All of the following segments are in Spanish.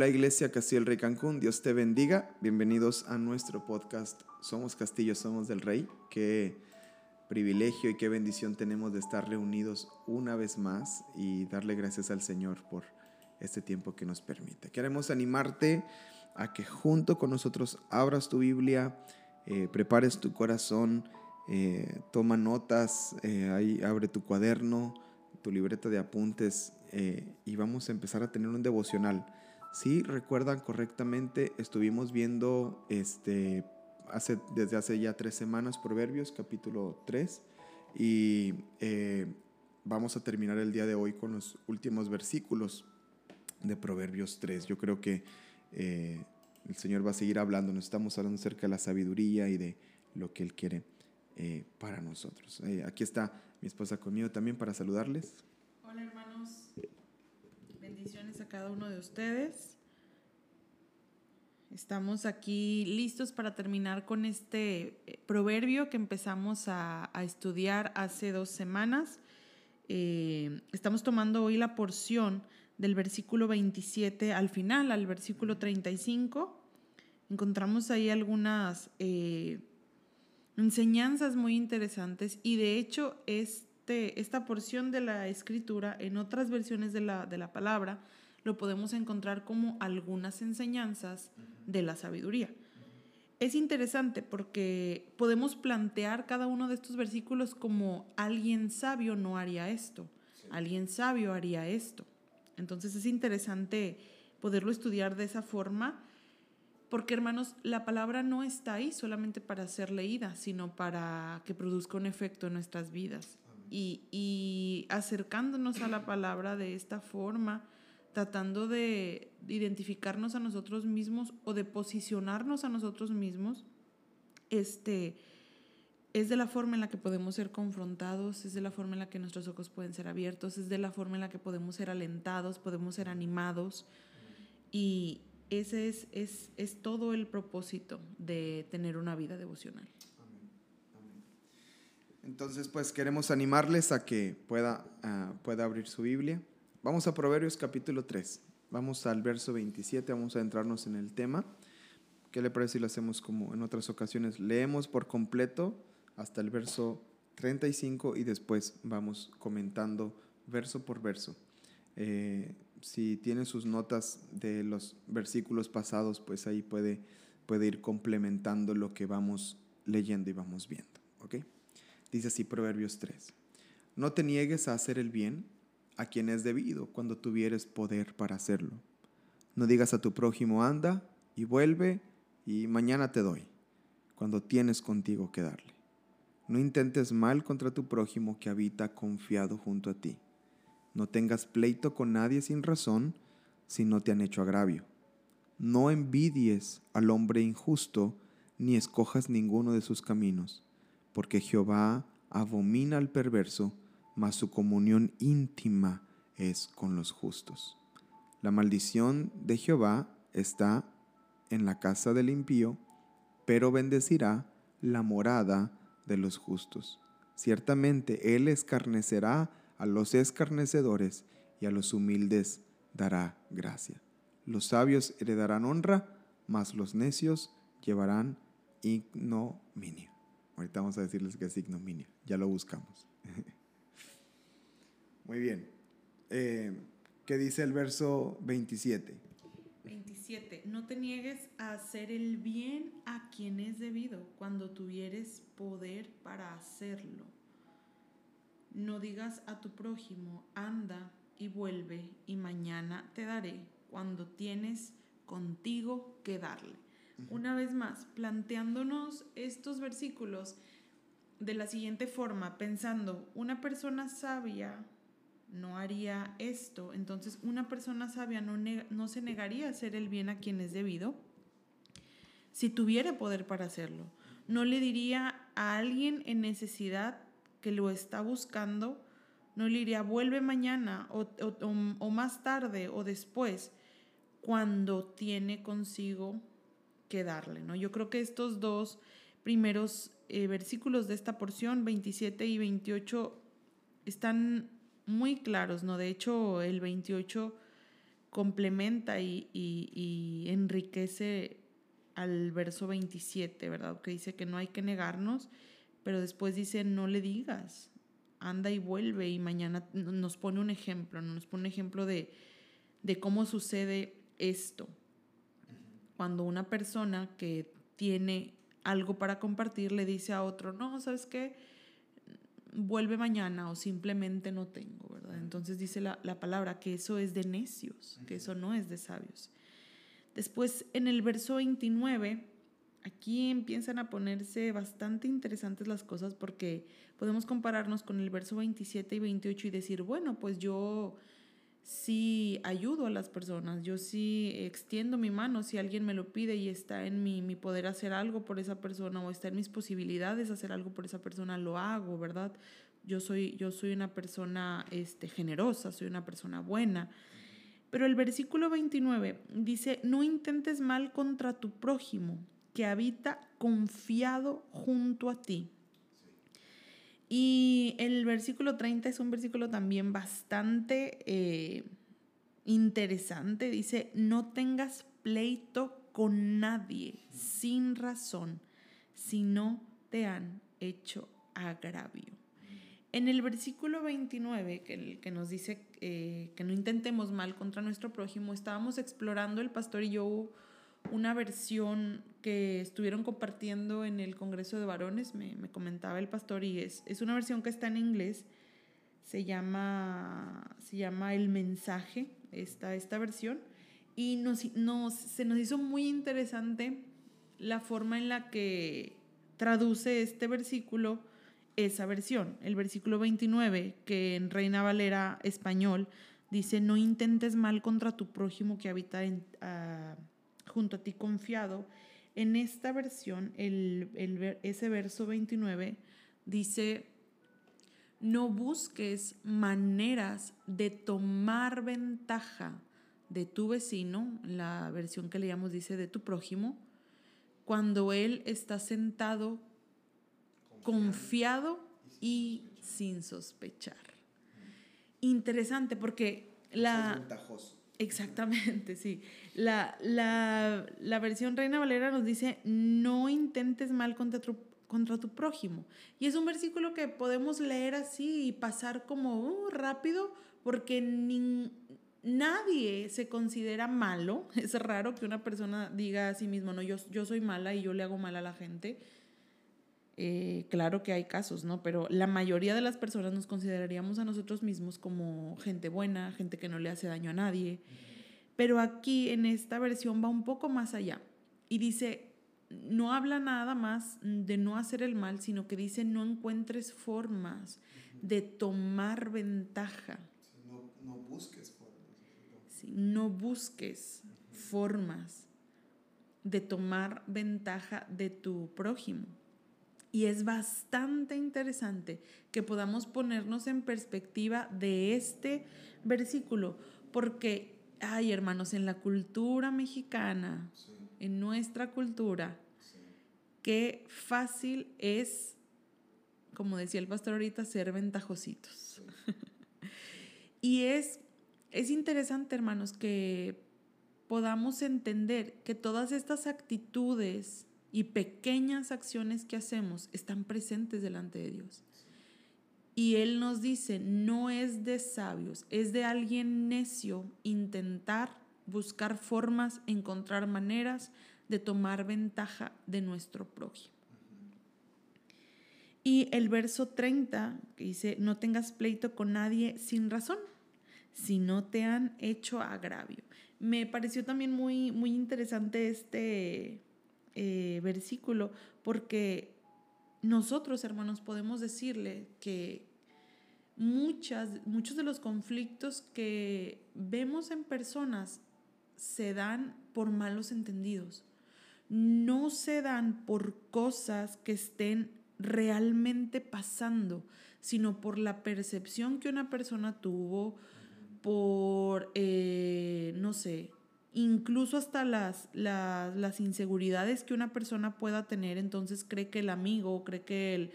Hola Iglesia Castillo del Rey Cancún, Dios te bendiga. Bienvenidos a nuestro podcast Somos Castillo, Somos del Rey. Qué privilegio y qué bendición tenemos de estar reunidos una vez más y darle gracias al Señor por este tiempo que nos permite. Queremos animarte a que junto con nosotros abras tu Biblia, eh, prepares tu corazón, eh, toma notas, eh, ahí abre tu cuaderno, tu libreta de apuntes y vamos a empezar a tener un devocional si recuerdan correctamente, estuvimos viendo este, hace, desde hace ya tres semanas Proverbios capítulo 3 y eh, vamos a terminar el día de hoy con los últimos versículos de Proverbios 3. Yo creo que eh, el Señor va a seguir hablando, nos estamos hablando acerca de la sabiduría y de lo que Él quiere eh, para nosotros. aquí está mi esposa conmigo también para saludarles. Hola hermanos, a cada uno de ustedes. Estamos aquí listos para terminar con este eh, proverbio que empezamos a, estudiar hace dos semanas. Eh, estamos tomando hoy la porción del versículo 27 al final, al versículo 35. Encontramos ahí algunas eh, enseñanzas muy interesantes y de hecho este, esta porción de la escritura en otras versiones de la, de la palabra lo podemos encontrar como algunas enseñanzas de la sabiduría. Es interesante porque podemos plantear cada uno de estos versículos como alguien sabio no haría esto, alguien sabio haría esto. Entonces es interesante poderlo estudiar de esa forma porque hermanos, la palabra no está ahí solamente para ser leída, sino para que produzca un efecto en nuestras vidas. Y, y acercándonos a la palabra de esta forma, tratando de identificarnos a nosotros mismos o de posicionarnos a nosotros mismos, este, es de la forma en la que podemos ser confrontados, es de la forma en la que nuestros ojos pueden ser abiertos, es de la forma en la que podemos ser alentados, podemos ser animados. Y ese es, es, es todo el propósito de tener una vida devocional. Entonces, pues queremos animarles a que pueda, ah, pueda abrir su Biblia Vamos a Proverbios capítulo 3. Vamos al verso 27, vamos a entrarnos en el tema. ¿Qué le parece si lo hacemos como en otras ocasiones? Leemos por completo hasta el verso 35 y después vamos comentando verso por verso. Eh, si tiene sus notas de los versículos pasados, pues ahí puede, puede ir complementando lo que vamos leyendo y vamos viendo. ¿ok? Dice así Proverbios 3. No te niegues a hacer el bien a quien es debido cuando tuvieres poder para hacerlo. No digas a tu prójimo, anda y vuelve y mañana te doy, cuando tienes contigo que darle. No intentes mal contra tu prójimo que habita confiado junto a ti. No tengas pleito con nadie sin razón si no te han hecho agravio. No envidies al hombre injusto ni escojas ninguno de sus caminos, porque Jehová abomina al perverso mas su comunión íntima es con los justos. La maldición de Jehová está en la casa del impío, pero bendecirá la morada de los justos. Ciertamente Él escarnecerá a los escarnecedores y a los humildes dará gracia. Los sabios heredarán honra, mas los necios llevarán ignominia. Ahorita vamos a decirles que es ignominia, ya lo buscamos. Muy bien. Eh, ¿Qué dice el verso 27? 27. No te niegues a hacer el bien a quien es debido cuando tuvieres poder para hacerlo. No digas a tu prójimo, anda y vuelve y mañana te daré cuando tienes contigo que darle. Una vez más, planteándonos estos versículos de la siguiente forma, pensando, una persona sabia no haría esto. Entonces una persona sabia no, no se negaría a hacer el bien a quien es debido si tuviera poder para hacerlo. No le diría a alguien en necesidad que lo está buscando, no le diría vuelve mañana o, más tarde o después cuando tiene consigo que darle. ¿no? Yo creo que estos dos primeros eh, versículos de esta porción, 27 y 28, están muy claros, ¿no? De hecho, el 28 complementa y, y, enriquece al verso 27, ¿verdad? Que dice que no hay que negarnos, pero después dice, no le digas, anda y vuelve y mañana nos pone un ejemplo, nos pone un ejemplo de, de cómo sucede esto. Cuando una persona que tiene algo para compartir le dice a otro, no, ¿sabes qué? Vuelve mañana o simplemente no tengo, ¿verdad? Entonces dice la, la palabra que eso es de necios, que eso no es de sabios. Después en el verso 29, aquí empiezan a ponerse bastante interesantes las cosas porque podemos compararnos con el verso 27 y 28 y decir, bueno, pues yo sí ayudo a las personas, yo sí extiendo mi mano si alguien me lo pide y está en mi, mi poder hacer algo por esa persona o está en mis posibilidades hacer algo por esa persona, lo hago, ¿verdad? Yo soy, yo soy una persona este, generosa, soy una persona buena. Pero el versículo 29 dice, no intentes mal contra tu prójimo, que habita confiado junto a ti. Y el versículo 30 es un versículo también bastante eh, interesante. Dice, no tengas pleito con nadie sin razón, si no te han hecho agravio. En el versículo 29, que, que nos dice eh, que no intentemos mal contra nuestro prójimo, estábamos explorando el pastor y yo una versión que estuvieron compartiendo en el Congreso de Varones, me, comentaba el pastor, y es, es una versión que está en inglés, se llama, se llama El Mensaje, esta, esta versión, y nos, nos, se nos hizo muy interesante la forma en la que traduce este versículo esa versión. El versículo 29, que en Reina Valera español dice, no intentes mal contra tu prójimo que habita en, ah, junto a ti confiado. En esta versión, el, ese verso 29 dice, no busques maneras de tomar ventaja de tu vecino, la versión que leíamos dice de tu prójimo, cuando él está sentado confiado, y sin sospechar. Interesante porque la... ventajoso. Exactamente, sí. La, la, versión Reina Valera nos dice, no intentes mal contra tu, contra tu prójimo. Y es un versículo que podemos leer así y pasar como uh, rápido porque nadie se considera malo. Es raro que una persona diga a sí mismo, no, yo, yo soy mala y yo le hago mal a la gente. Eh, claro que hay casos, ¿no? Pero la mayoría de las personas nos consideraríamos a nosotros mismos como gente buena, gente que no le hace daño a nadie. Pero aquí en esta versión va un poco más allá y dice, no habla nada más de no hacer el mal, sino que dice no encuentres formas de tomar ventaja. No, busques formas. no busques formas de tomar ventaja de tu prójimo. Y es bastante interesante que podamos ponernos en perspectiva de este versículo, porque, ay hermanos, en la cultura mexicana, en nuestra cultura, qué fácil es, como decía el pastor ahorita, ser ventajositos. y es, es interesante, hermanos, que podamos entender que todas estas actitudes, y pequeñas acciones que hacemos están presentes delante de Dios. Y Él nos dice, no es de sabios, es de alguien necio intentar buscar formas, encontrar maneras de tomar ventaja de nuestro prójimo. Y el verso 30 que dice, no tengas pleito con nadie sin razón, si no te han hecho agravio. Me pareció también muy, muy interesante este, eh, versículo porque nosotros, hermanos, podemos decirle que muchas, muchos de los conflictos que vemos en personas se dan por malos entendidos. No se dan por cosas que estén realmente pasando, sino por la percepción que una persona tuvo, por, eh, no sé, incluso hasta las, las, inseguridades que una persona pueda tener, entonces cree que el amigo, cree que el,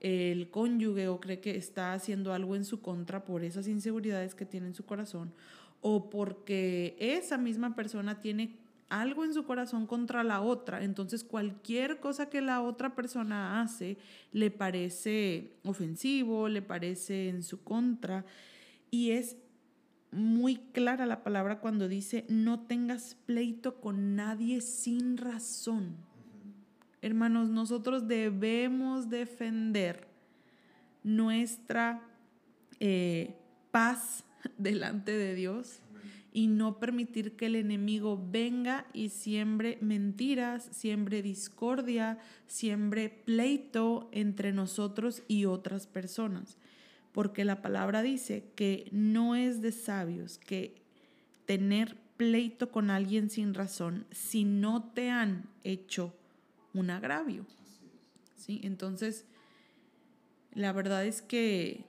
el cónyuge o cree que está haciendo algo en su contra por esas inseguridades que tiene en su corazón, o porque esa misma persona tiene algo en su corazón contra la otra, entonces cualquier cosa que la otra persona hace le parece ofensivo, le parece en su contra y es muy clara la palabra cuando dice no tengas pleito con nadie sin razón. Hermanos, nosotros debemos defender nuestra eh, paz delante de Dios y no permitir que el enemigo venga y siembre mentiras, siembre discordia, siembre pleito entre nosotros y otras personas. Porque la palabra dice que no es de sabios que tener pleito con alguien sin razón si no te han hecho un agravio. ¿Sí? Entonces, la verdad es que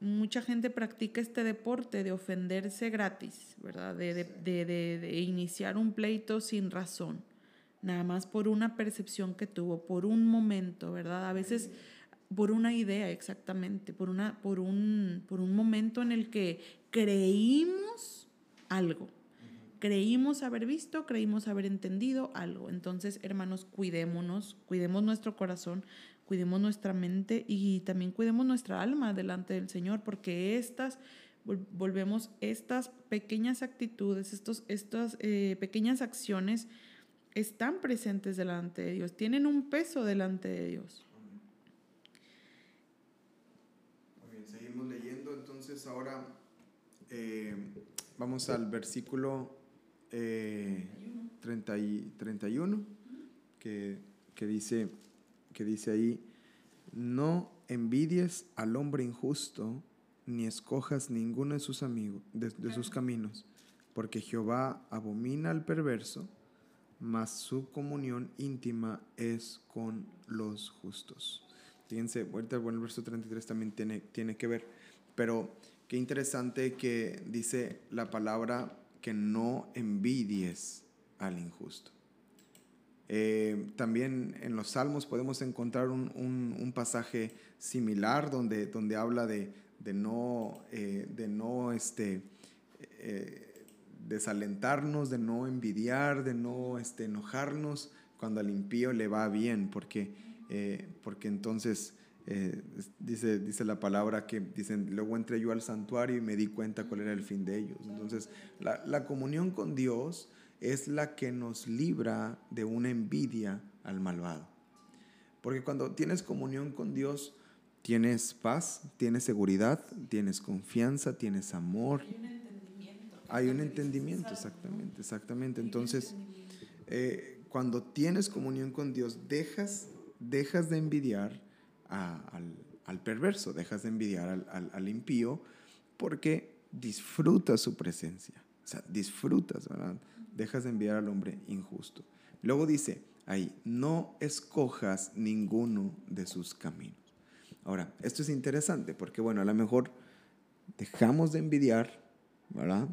mucha gente practica este deporte de ofenderse gratis, ¿verdad? De, iniciar un pleito sin razón, nada más por una percepción que tuvo, por un momento, ¿verdad? A veces por una idea exactamente, por, una, por, un, por un momento en el que creímos algo. Creímos haber visto, creímos haber entendido algo. Entonces, hermanos, cuidémonos, cuidemos nuestro corazón, cuidemos nuestra mente y también cuidemos nuestra alma delante del Señor, porque estas, volvemos, estas pequeñas actitudes, estos, estas eh, pequeñas acciones están presentes delante de Dios, tienen un peso delante de Dios. Muy bien, seguimos leyendo, entonces ahora eh, vamos al versículo eh, 30 y 31, que, que dice que dice ahí, no envidies al hombre injusto, ni escojas ninguno de sus amigos, de, sus caminos, porque Jehová abomina al perverso, mas su comunión íntima es con los justos. Fíjense, ahorita bueno, el verso 33 también tiene, tiene que ver, pero qué interesante que dice la palabra que no envidies al injusto. Eh, también en los Salmos podemos encontrar un, pasaje similar donde, donde habla de, no, eh, de no este, eh, desalentarnos, de no envidiar, de no este, enojarnos cuando al impío le va bien, porque, porque entonces dice, dice la palabra que dicen, luego entré yo al santuario y me di cuenta cuál era el fin de ellos. Entonces, la, la comunión con Dios es la que nos libra de una envidia al malvado. Porque cuando tienes comunión con Dios, tienes paz, tienes seguridad, tienes confianza, tienes amor. Hay un entendimiento. Hay un entendimiento, exactamente, exactamente. Entonces, eh, cuando tienes comunión con Dios, dejas, dejas de envidiar al, perverso, dejas de envidiar al, al impío, porque disfrutas su presencia. O sea, disfrutas, ¿verdad? dejas de enviar al hombre injusto. Luego dice ahí, no escojas ninguno de sus caminos. Ahora, esto es interesante porque, bueno, a lo mejor dejamos de envidiar, ¿verdad?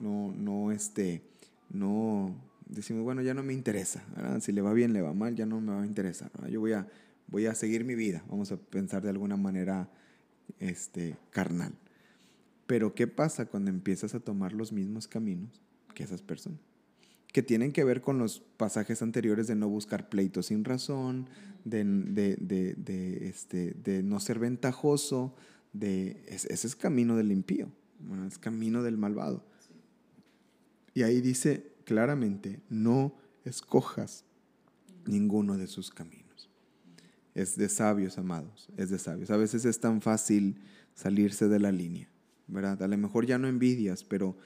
No, no, este, no, decimos, bueno, ya no me interesa, ¿verdad? Si le va bien, le va mal, ya no me va a interesar, Yo voy a, voy a seguir mi vida, vamos a pensar de alguna manera, este, carnal. Pero ¿qué pasa cuando empiezas a tomar los mismos caminos? que esas personas. Que tienen que ver con los pasajes anteriores de no buscar pleitos sin razón, de, de, este, de no ser ventajoso, de, ese es camino del impío, es camino del malvado. Y ahí dice claramente, no escojas ninguno de sus caminos. Es de sabios, amados, es de sabios. A veces es tan fácil salirse de la línea, ¿verdad? A lo mejor ya no envidias, pero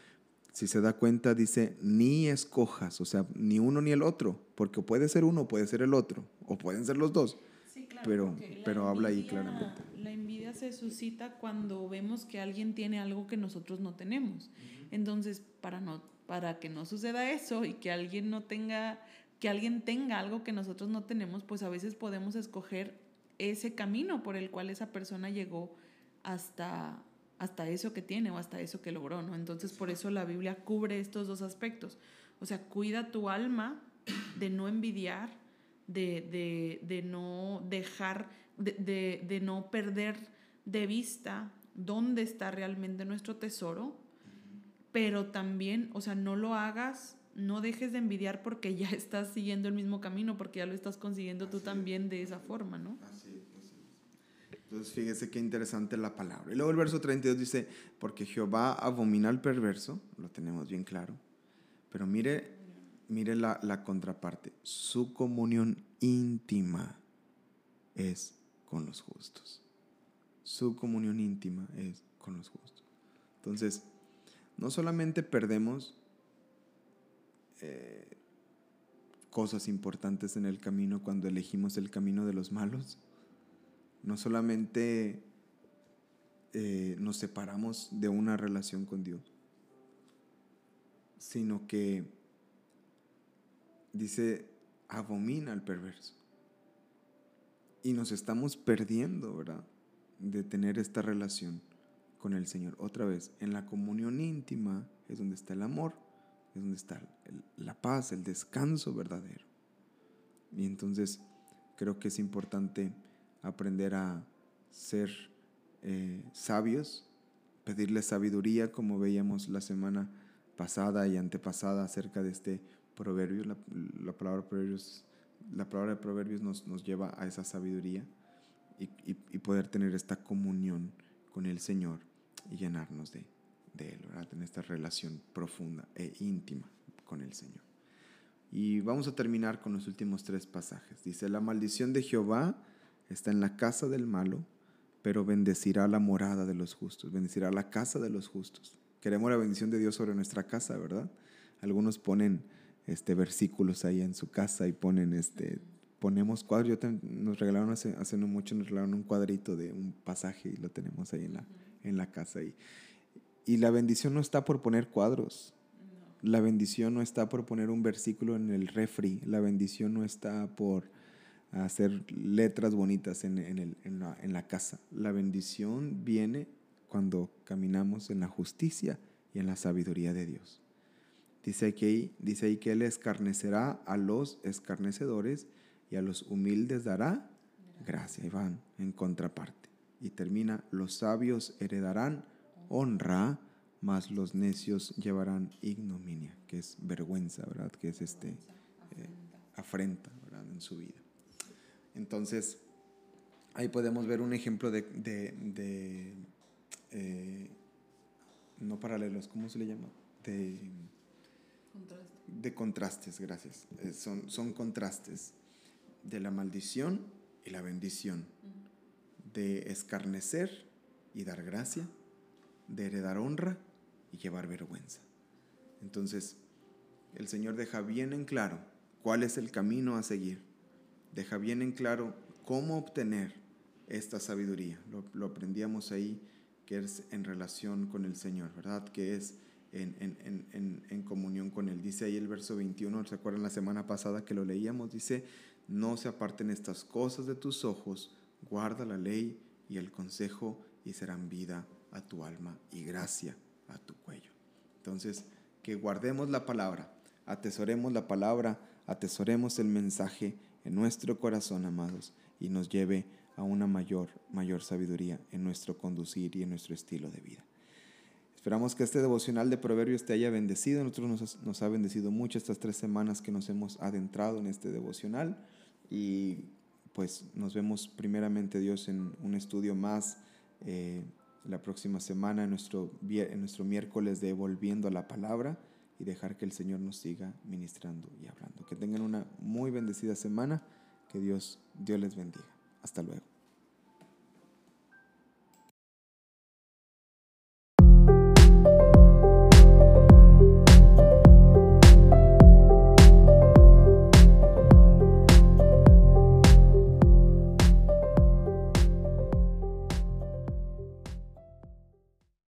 si se da cuenta, dice, ni escojas, o sea, ni uno ni el otro, porque puede ser uno, puede ser el otro, o pueden ser los dos. Sí, claro, pero pero habla ahí claramente. La envidia se suscita cuando vemos que alguien tiene algo que nosotros no tenemos. Entonces, para, no, para que no suceda eso y que alguien no tenga, que alguien tenga algo que nosotros no tenemos, pues a veces podemos escoger ese camino por el cual esa persona llegó hasta, hasta eso que tiene o hasta eso que logró, ¿no? Entonces por eso la Biblia cubre estos dos aspectos. O sea, cuida tu alma de no envidiar, de, no dejar, de, de, no perder de vista dónde está realmente nuestro tesoro, pero también, o sea, no lo hagas, no dejes de envidiar porque ya estás siguiendo el mismo camino, porque ya lo estás consiguiendo tú también de esa forma, ¿no? Así es. Entonces, fíjese qué interesante la palabra. Y luego el verso 32 dice, porque Jehová abomina al perverso, lo tenemos bien claro, pero mire, mire la, la contraparte, su comunión íntima es con los justos. Su comunión íntima es con los justos. Entonces, no solamente perdemos eh, cosas importantes en el camino cuando elegimos el camino de los malos, no solamente eh, nos separamos de una relación con Dios, sino que dice, abomina al perverso. Y nos estamos perdiendo, ¿verdad? De tener esta relación con el Señor. Otra vez, en la comunión íntima es donde está el amor, es donde está la paz, el descanso verdadero. Y entonces creo que es importante aprender a ser eh, sabios, pedirle sabiduría, como veíamos la semana pasada y antepasada acerca de este proverbio. La, palabra proverbios, la palabra de proverbios nos, nos lleva a esa sabiduría y, y poder tener esta comunión con el Señor y llenarnos de, de Él, ¿verdad? En esta relación profunda e íntima con el Señor. Y vamos a terminar con los últimos tres pasajes. Dice, la maldición de Jehová está en la casa del malo, pero bendecirá la morada de los justos, bendecirá la casa de los justos. Queremos la bendición de Dios sobre nuestra casa, ¿verdad? Algunos ponen este, versículos ahí en su casa y ponen este, ponemos cuadros. nos regalaron hace, hace, no mucho, nos regalaron un cuadrito de un pasaje y lo tenemos ahí en la, en la casa. Y, y la bendición no está por poner cuadros. La bendición no está por poner un versículo en el refri. La bendición no está por hacer letras bonitas en, en, la, en la casa. La bendición viene cuando caminamos en la justicia y en la sabiduría de Dios. Dice aquí, dice ahí que Él escarnecerá a los escarnecedores y a los humildes dará gracia. Y van en contraparte. Y termina, los sabios heredarán honra, mas los necios llevarán ignominia, que es vergüenza, ¿verdad? Que es este eh, afrenta, ¿verdad? En su vida. Entonces, ahí podemos ver un ejemplo de, de, eh, no paralelos, ¿cómo se le llama? De, de contrastes, gracias. Eh, son, son contrastes de la maldición y la bendición, de escarnecer y dar gracia, de heredar honra y llevar vergüenza. Entonces, el Señor deja bien en claro cuál es el camino a seguir, deja bien en claro cómo obtener esta sabiduría. Lo, aprendíamos ahí, que es en relación con el Señor, ¿verdad? Que es en, en, comunión con Él. Dice ahí el verso 21, ¿se acuerdan la semana pasada que lo leíamos? Dice, no se aparten estas cosas de tus ojos, guarda la ley y el consejo y serán vida a tu alma y gracia a tu cuello. Entonces, que guardemos la palabra, atesoremos la palabra, atesoremos el mensaje en nuestro corazón, amados, y nos lleve a una mayor, mayor sabiduría en nuestro conducir y en nuestro estilo de vida. Esperamos que este devocional de Proverbios te haya bendecido. Nosotros nos, ha bendecido mucho estas tres semanas que nos hemos adentrado en este devocional y pues nos vemos primeramente Dios en un estudio más eh, la próxima semana, en nuestro, en nuestro miércoles de Volviendo a la Palabra y dejar que el Señor nos siga ministrando y hablando. Que tengan una muy bendecida semana. Que Dios, Dios les bendiga. Hasta luego.